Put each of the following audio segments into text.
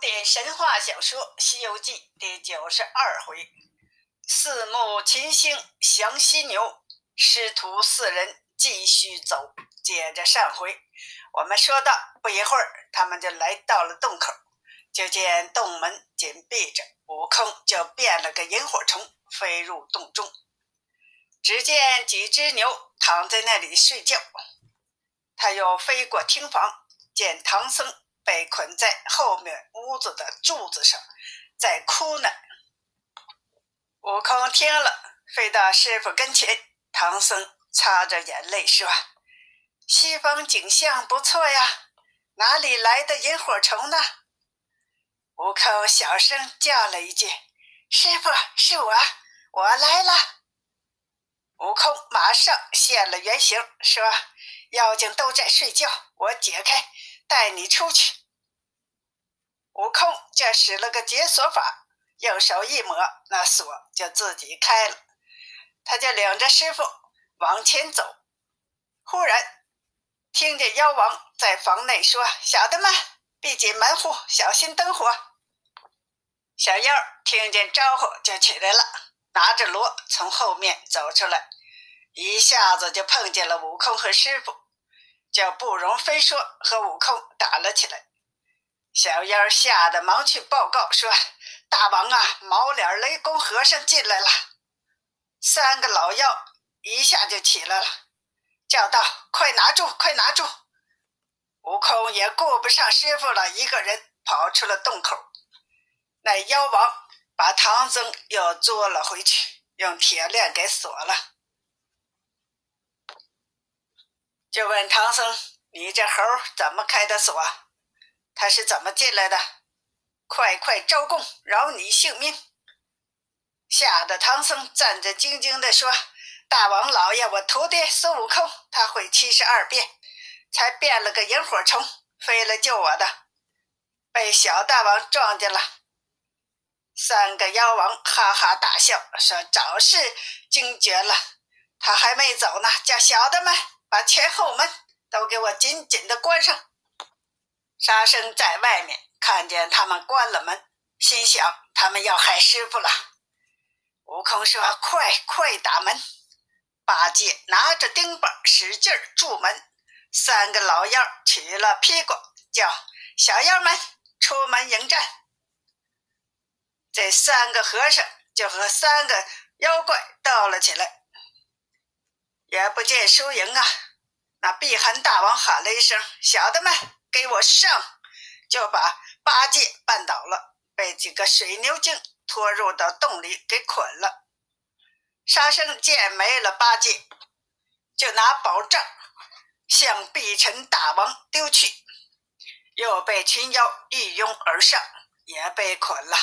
典神话小说《西游记》第九十二回：四目秦星降犀牛，师徒四人继续走。接着上回，我们说到，不一会儿，他们就来到了洞口，就见洞门紧闭着，悟空就变了个萤火虫，飞入洞中。只见几只牛躺在那里睡觉，他又飞过厅房，见唐僧。被捆在后面屋子的柱子上，在哭呢。悟空听了，飞到师傅跟前。唐僧擦着眼泪说：“西方景象不错呀，哪里来的萤火虫呢？”悟空小声叫了一句：“师傅，是我，我来了。”悟空马上现了原形，说：“妖精都在睡觉，我解开，带你出去。”悟空就使了个解锁法，用手一抹，那锁就自己开了。他就领着师傅往前走，忽然听见妖王在房内说：“小的们，闭紧门户，小心灯火。”小妖听见招呼就起来了，拿着锣从后面走出来，一下子就碰见了悟空和师傅，叫不容分说和悟空打了起来。小妖吓得忙去报告说：“大王啊，毛脸雷公和尚进来了。”三个老妖一下就起来了，叫道：“快拿住，快拿住！”悟空也顾不上师傅了，一个人跑出了洞口。那妖王把唐僧又捉了回去，用铁链给锁了，就问唐僧：“你这猴怎么开的锁？”他是怎么进来的？快快招供，饶你性命！吓得唐僧战战兢兢地说：“大王老爷，我徒弟孙悟空，他会七十二变，才变了个萤火虫飞来救我的，被小大王撞见了。”三个妖王哈哈大笑，说：“早是惊觉了，他还没走呢，叫小的们把前后门都给我紧紧的关上。”沙僧在外面看见他们关了门，心想他们要害师傅了。悟空说：“快快打门！”八戒拿着钉耙使劲住门。三个老妖取了披挂，叫小妖们出门迎战。这三个和尚就和三个妖怪斗了起来，也不见输赢啊。那碧痕大王喊了一声：“小的们！”给我上！就把八戒绊倒了，被几个水牛精拖入到洞里给捆了。沙僧见没了八戒，就拿宝杖向碧尘大王丢去，又被群妖一拥而上，也被捆了。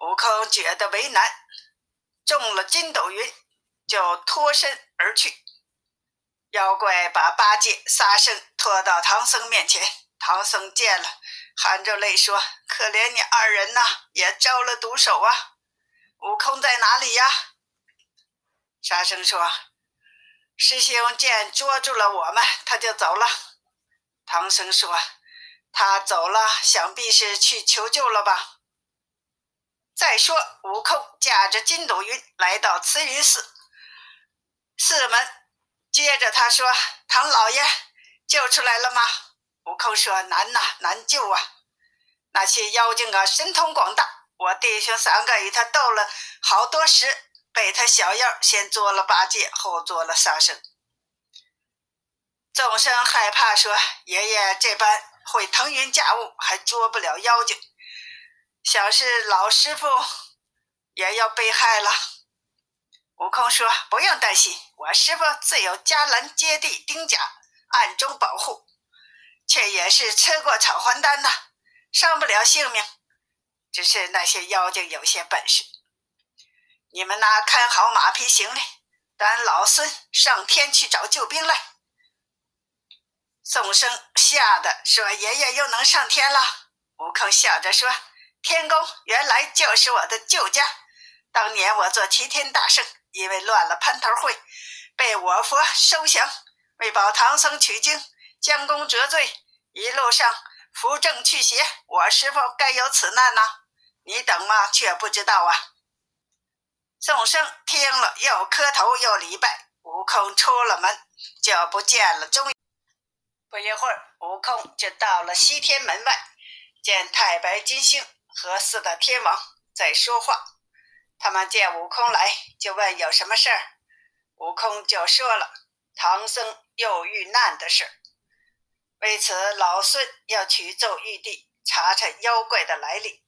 悟空觉得为难，中了筋斗云，就脱身而去。妖怪把八戒、沙僧拖到唐僧面前，唐僧见了，含着泪说：“可怜你二人呐，也招了毒手啊！悟空在哪里呀？”沙僧说：“师兄见捉住了我们，他就走了。”唐僧说：“他走了，想必是去求救了吧？”再说，悟空驾着筋斗云来到慈云寺，四门。接着他说：“唐老爷救出来了吗？”悟空说：“难呐，难救啊！那些妖精啊，神通广大。我弟兄三个与他斗了好多时，被他小妖先捉了八戒，后捉了沙僧。众生害怕，说爷爷这般会腾云驾雾，还捉不了妖精，想是老师傅也要被害了。”悟空说：“不用担心，我师傅自有迦兰接地钉甲暗中保护，却也是吃过草还丹呐，伤不了性命。只是那些妖精有些本事，你们呐看好马匹行李，等老孙上天去找救兵来。”众生吓得说：“爷爷又能上天了？”悟空笑着说：“天宫原来就是我的旧家，当年我做齐天大圣。”因为乱了蟠桃会，被我佛收降，为保唐僧取经，将功折罪，一路上扶正去邪，我是否该有此难呢？你等吗？却不知道啊！众生听了，又磕头又礼拜。悟空出了门，就不见了踪影。不一会儿，悟空就到了西天门外，见太白金星和四大天王在说话。他们见悟空来，就问有什么事儿。悟空就说了唐僧又遇难的事。为此，老孙要去奏玉帝，查查妖怪的来历。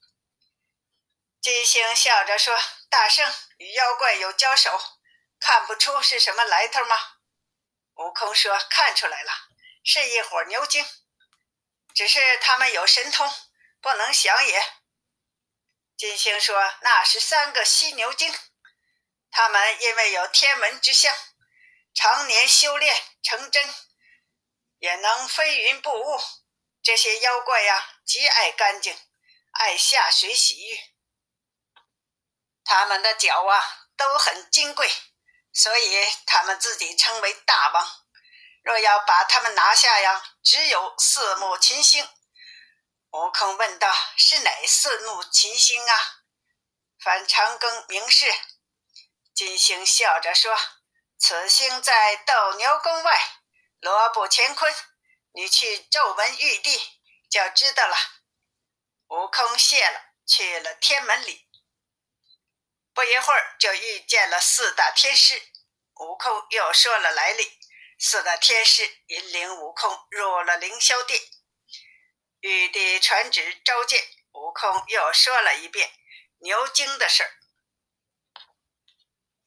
金星笑着说：“大圣与妖怪有交手，看不出是什么来头吗？”悟空说：“看出来了，是一伙牛精，只是他们有神通，不能降也。”金星说：“那是三个犀牛精，他们因为有天文之相，常年修炼成真。”也能飞云布雾，这些妖怪呀，极爱干净，爱下水洗浴。他们的脚啊都很金贵，所以他们自己称为大王。若要把他们拿下呀，只有四目金星。悟空问道：“是哪四怒金星啊？”范长庚明示。金星笑着说：“此星在斗牛宫外。”罗布乾坤，你去皱纹玉帝就知道了。悟空谢了，去了天门里。不一会儿，就遇见了四大天师。悟空又说了来历，四大天师引领悟空入了凌霄殿。玉帝传旨召见悟空，又说了一遍牛精的事儿。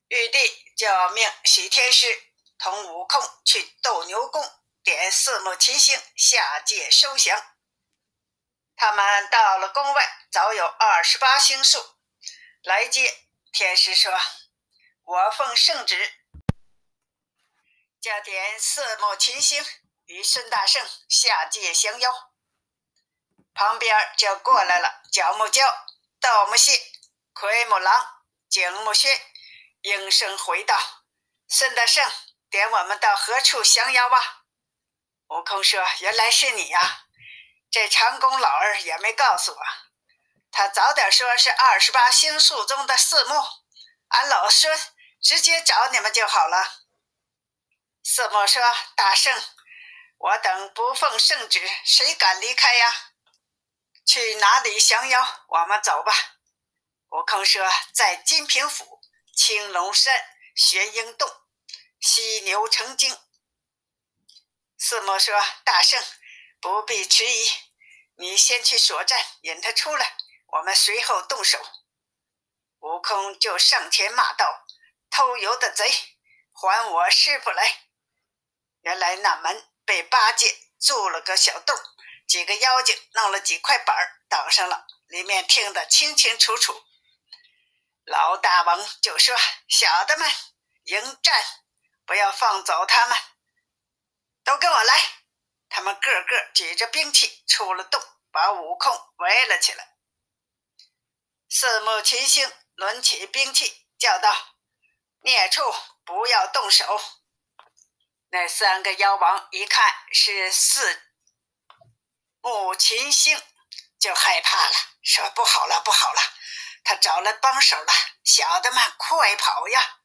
玉帝就命许天师。同悟空去斗牛宫点四目金星下界收降。他们到了宫外，早有二十八星宿来接。天师说：“我奉圣旨，加点四目金星与孙大圣下界降妖。”旁边就过来了角木蛟、盗木蟹、奎木狼、景木轩，应声回道：“孙大圣。”点我们到何处降妖吧？悟空说：“原来是你呀！这长工老儿也没告诉我，他早点说是二十八星宿中的四目，俺老孙直接找你们就好了。”四目说：“大圣，我等不奉圣旨，谁敢离开呀？去哪里降妖？我们走吧。”悟空说：“在金平府青龙山玄鹰洞。”犀牛成精。四目说：“大圣，不必迟疑，你先去锁寨，引他出来，我们随后动手。”悟空就上前骂道：“偷油的贼，还我师傅来！”原来那门被八戒筑了个小洞，几个妖精弄了几块板儿挡上了，里面听得清清楚楚。老大王就说：“小的们，迎战！”不要放走他们，都跟我来！他们个个举着兵器出了洞，把悟空围了起来。四目群星抡起兵器，叫道：“孽畜，不要动手！”那三个妖王一看是四目群星，就害怕了，说：“不好了，不好了！他找来帮手了，小的们快跑呀！”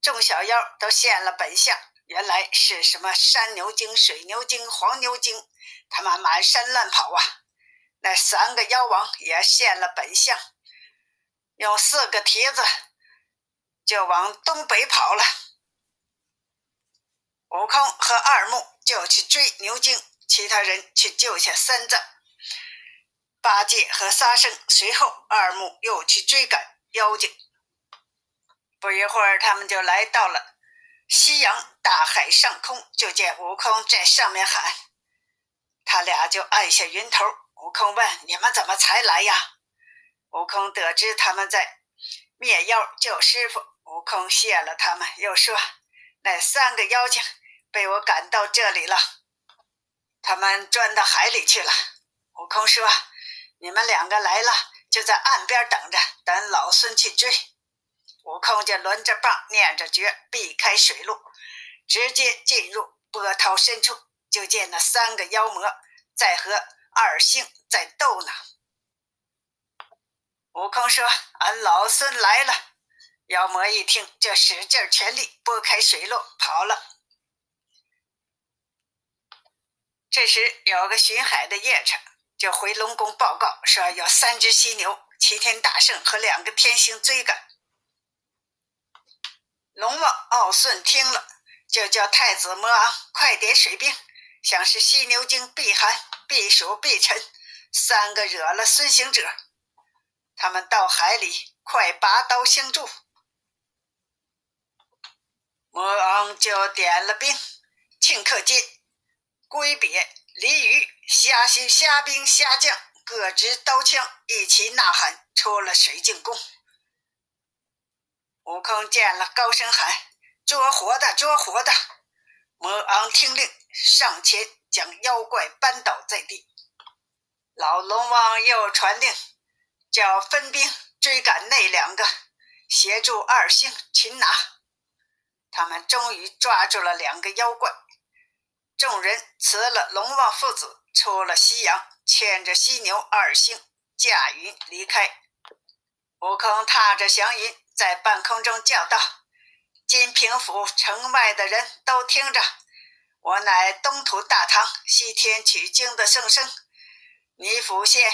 众小妖都现了本相，原来是什么山牛精、水牛精、黄牛精，他们满山乱跑啊！那三个妖王也现了本相，用四个蹄子就往东北跑了。悟空和二木就去追牛精，其他人去救下三藏。八戒和沙僧随后，二木又去追赶妖精。不一会儿，他们就来到了西洋大海上空，就见悟空在上面喊，他俩就按下云头。悟空问：“你们怎么才来呀？”悟空得知他们在灭妖救师傅，悟空谢了他们，又说：“那三个妖精被我赶到这里了，他们钻到海里去了。”悟空说：“你们两个来了，就在岸边等着，等老孙去追。”悟空就抡着棒，念着诀，避开水路，直接进入波涛深处。就见那三个妖魔在和二星在斗呢。悟空说：“俺老孙来了。”妖魔一听，就使劲全力拨开水路跑了。这时有个巡海的夜叉就回龙宫报告说，有三只犀牛、齐天大圣和两个天星追赶。龙王敖顺听了，就叫太子魔昂快点水兵，想是犀牛精避寒、避暑、避尘三个惹了孙行者，他们到海里快拔刀相助。魔昂就点了兵，顷刻间，龟鳖、鲤鱼、虾星、虾兵、虾将各执刀枪，一起呐喊出了水晶宫。悟空见了，高声喊：“捉活的，捉活的！”魔昂听令，上前将妖怪扳倒在地。老龙王又传令，叫分兵追赶那两个，协助二星擒拿。他们终于抓住了两个妖怪，众人辞了龙王父子，出了西洋，牵着犀牛二星驾云离开。悟空踏着祥云，在半空中叫道：“金平府城外的人都听着，我乃东土大唐西天取经的圣僧，你府县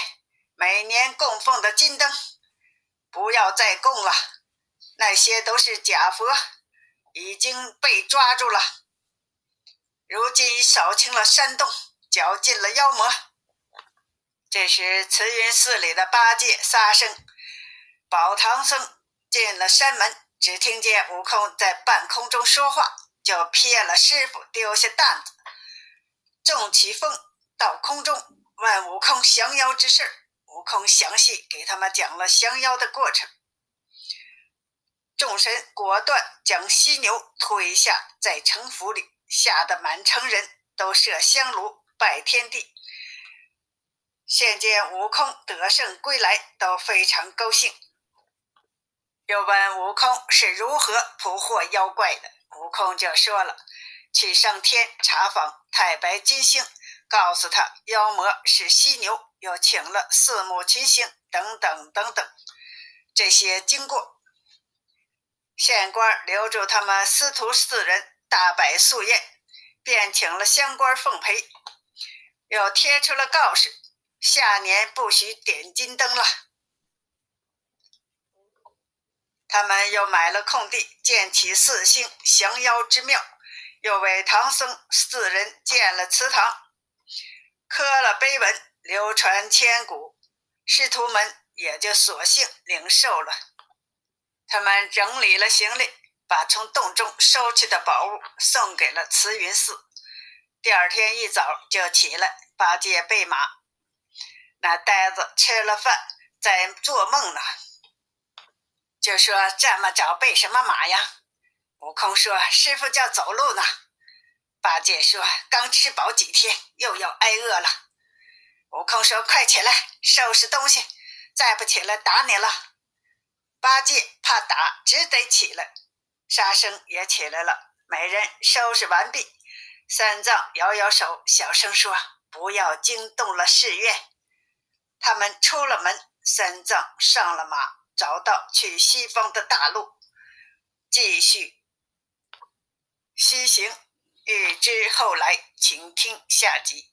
每年供奉的金灯，不要再供了，那些都是假佛。”已经被抓住了，如今扫清了山洞，绞尽了妖魔。这时，慈云寺里的八戒、沙僧、宝唐僧进了山门，只听见悟空在半空中说话，就骗了师傅，丢下担子，纵起风到空中，问悟空降妖之事。悟空详细给他们讲了降妖的过程。众神果断将犀牛推下，在城府里，吓得满城人都设香炉拜天地。现见悟空得胜归来，都非常高兴。又问悟空是如何捕获妖怪的，悟空就说了：去上天查访太白金星，告诉他妖魔是犀牛，又请了四目群星等等等等这些经过。县官留住他们师徒四人，大摆素宴，便请了乡官奉陪，又贴出了告示：下年不许点金灯了。他们又买了空地，建起四星降妖之庙，又为唐僧四人建了祠堂，刻了碑文，流传千古。师徒们也就索性领受了。他们整理了行李，把从洞中收去的宝物送给了慈云寺。第二天一早就起来，八戒备马。那呆子吃了饭，在做梦呢，就说：“这么早备什么马呀？”悟空说：“师傅叫走路呢。”八戒说：“刚吃饱几天，又要挨饿了。”悟空说：“快起来，收拾东西，再不起来打你了。”八戒怕打，只得起来。沙僧也起来了。每人收拾完毕，三藏摇摇手，小声说：“不要惊动了寺院。”他们出了门，三藏上了马，找到去西方的大路，继续西行。欲知后来，请听下集。